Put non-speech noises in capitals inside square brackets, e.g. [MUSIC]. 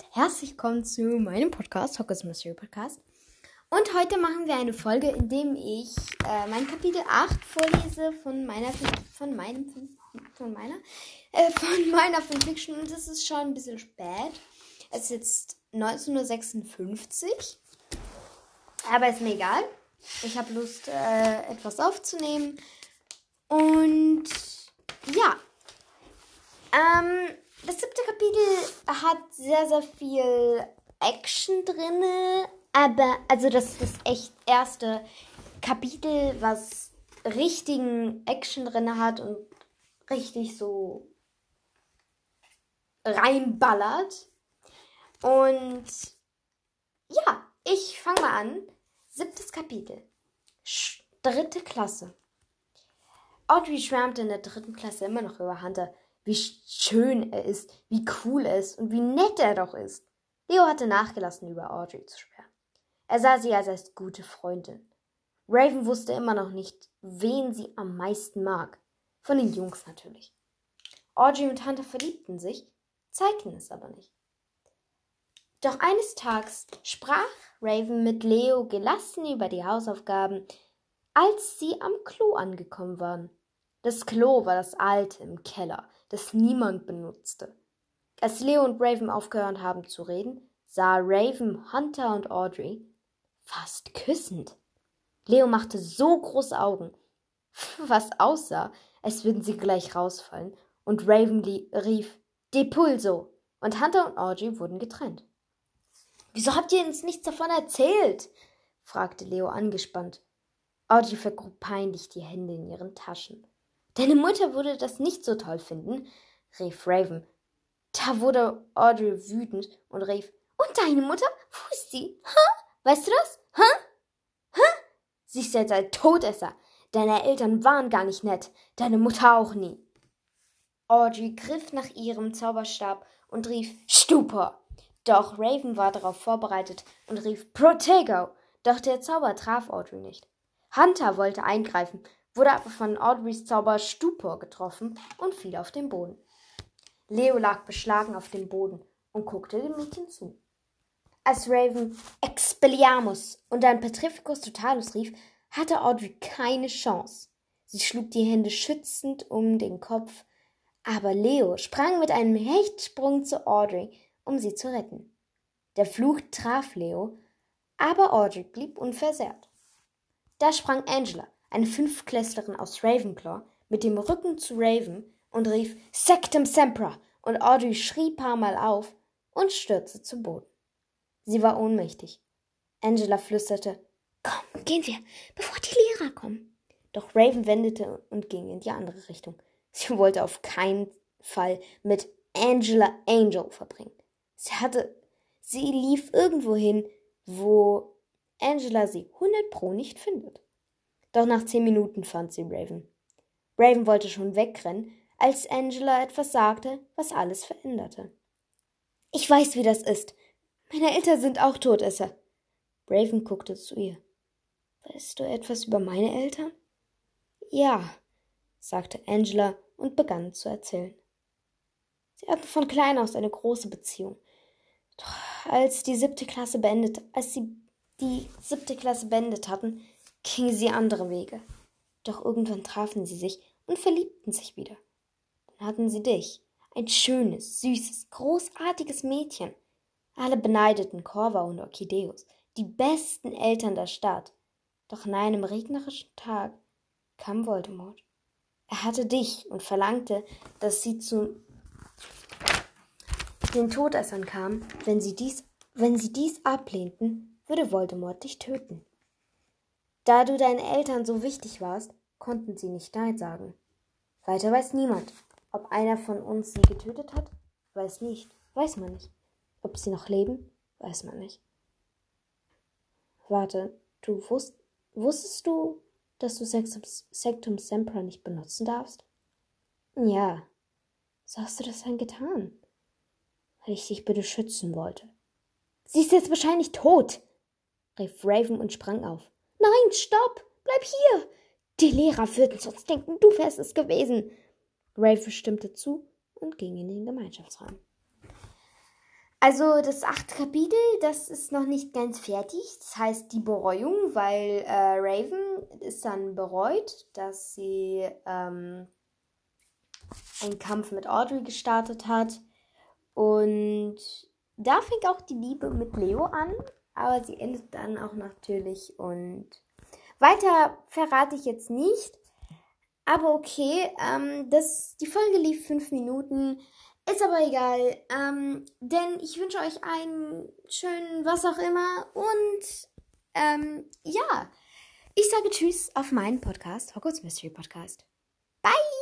und herzlich willkommen zu meinem Podcast, Hockers Mystery Podcast. Und heute machen wir eine Folge, in dem ich äh, mein Kapitel 8 vorlese von meiner von meinem von meiner äh, [LAUGHS] von meiner Fanfiction und es ist schon ein bisschen spät. Es ist jetzt 1956. Aber ist mir egal. Ich habe Lust äh, etwas aufzunehmen und ja. Ähm hat sehr, sehr viel Action drin. Aber, also das ist das echt erste Kapitel, was richtigen Action drin hat und richtig so reinballert. Und ja, ich fange mal an. Siebtes Kapitel. Sch dritte Klasse. Audrey schwärmt in der dritten Klasse immer noch über Hunter wie schön er ist, wie cool er ist und wie nett er doch ist. Leo hatte nachgelassen, über Audrey zu schwärmen. Er sah sie als, als gute Freundin. Raven wusste immer noch nicht, wen sie am meisten mag. Von den Jungs natürlich. Audrey und Hunter verliebten sich, zeigten es aber nicht. Doch eines Tages sprach Raven mit Leo gelassen über die Hausaufgaben, als sie am Klo angekommen waren. Das Klo war das alte im Keller, das niemand benutzte. Als Leo und Raven aufgehört haben zu reden, sah Raven Hunter und Audrey fast küssend. Leo machte so große Augen, [LAUGHS] was aussah, als würden sie gleich rausfallen, und Raven rief Depulso, und Hunter und Audrey wurden getrennt. Wieso habt ihr uns nichts davon erzählt? fragte Leo angespannt. Audrey vergrub peinlich die Hände in ihren Taschen. Deine Mutter würde das nicht so toll finden, rief Raven. Da wurde Audrey wütend und rief, und deine Mutter? Wo ist sie? Ha? Weißt du das? Ha? Ha? Sie ist jetzt ein Todesser. Deine Eltern waren gar nicht nett, deine Mutter auch nie. Audrey griff nach ihrem Zauberstab und rief Stupor. Doch Raven war darauf vorbereitet und rief Protego. Doch der Zauber traf Audrey nicht. Hunter wollte eingreifen, wurde aber von Audreys Zauber Stupor getroffen und fiel auf den Boden. Leo lag beschlagen auf dem Boden und guckte dem Mädchen zu. Als Raven Expelliarmus und dann Petrificus Totalus rief, hatte Audrey keine Chance. Sie schlug die Hände schützend um den Kopf, aber Leo sprang mit einem Hechtsprung zu Audrey, um sie zu retten. Der Fluch traf Leo, aber Audrey blieb unversehrt. Da sprang Angela, eine Fünftklässlerin aus Ravenclaw, mit dem Rücken zu Raven und rief Sectum Sempra und Audrey schrie paar Mal auf und stürzte zu Boden. Sie war ohnmächtig. Angela flüsterte Komm, gehen wir, bevor die Lehrer kommen. Doch Raven wendete und ging in die andere Richtung. Sie wollte auf keinen Fall mit Angela Angel verbringen. Sie hatte, sie lief irgendwo hin, wo Angela sie hundert pro nicht findet. Doch nach zehn Minuten fand sie Raven. Raven wollte schon wegrennen, als Angela etwas sagte, was alles veränderte. Ich weiß, wie das ist. Meine Eltern sind auch Todesser. Raven guckte zu ihr. Weißt du etwas über meine Eltern? Ja, sagte Angela und begann zu erzählen. Sie hatten von klein aus eine große Beziehung. Doch als die siebte Klasse beendet, als sie die siebte Klasse beendet hatten, gingen sie andere Wege. Doch irgendwann trafen sie sich und verliebten sich wieder. Dann hatten sie dich, ein schönes, süßes, großartiges Mädchen. Alle beneideten Corva und Orchideus, die besten Eltern der Stadt. Doch an einem regnerischen Tag kam Voldemort. Er hatte dich und verlangte, dass sie zu den Todessern kamen. Wenn sie dies, wenn sie dies ablehnten, würde Voldemort dich töten. Da du deinen Eltern so wichtig warst, konnten sie nicht Nein sagen. Weiter weiß niemand. Ob einer von uns sie getötet hat, weiß nicht, weiß man nicht. Ob sie noch leben, weiß man nicht. Warte, du wusst, wusstest du, dass du Sectum, Sectum Sempra nicht benutzen darfst? Ja. So hast du das dann getan? Weil ich dich bitte schützen wollte. Sie ist jetzt wahrscheinlich tot, rief Raven und sprang auf. Nein, stopp! Bleib hier! Die Lehrer würden sonst denken, du wärst es gewesen. Rafe stimmte zu und ging in den Gemeinschaftsraum. Also das achte Kapitel, das ist noch nicht ganz fertig. Das heißt die Bereuung, weil äh, Raven ist dann bereut, dass sie ähm, einen Kampf mit Audrey gestartet hat. Und da fängt auch die Liebe mit Leo an, aber sie endet dann auch natürlich und weiter verrate ich jetzt nicht. Aber okay, ähm, das, die Folge lief fünf Minuten. Ist aber egal, ähm, denn ich wünsche euch einen schönen was auch immer und ähm, ja, ich sage Tschüss auf meinen Podcast, Hogwarts Mystery Podcast. Bye!